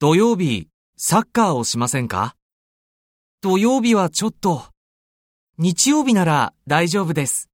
土曜日、サッカーをしませんか？土曜日はちょっと。日曜日なら大丈夫です。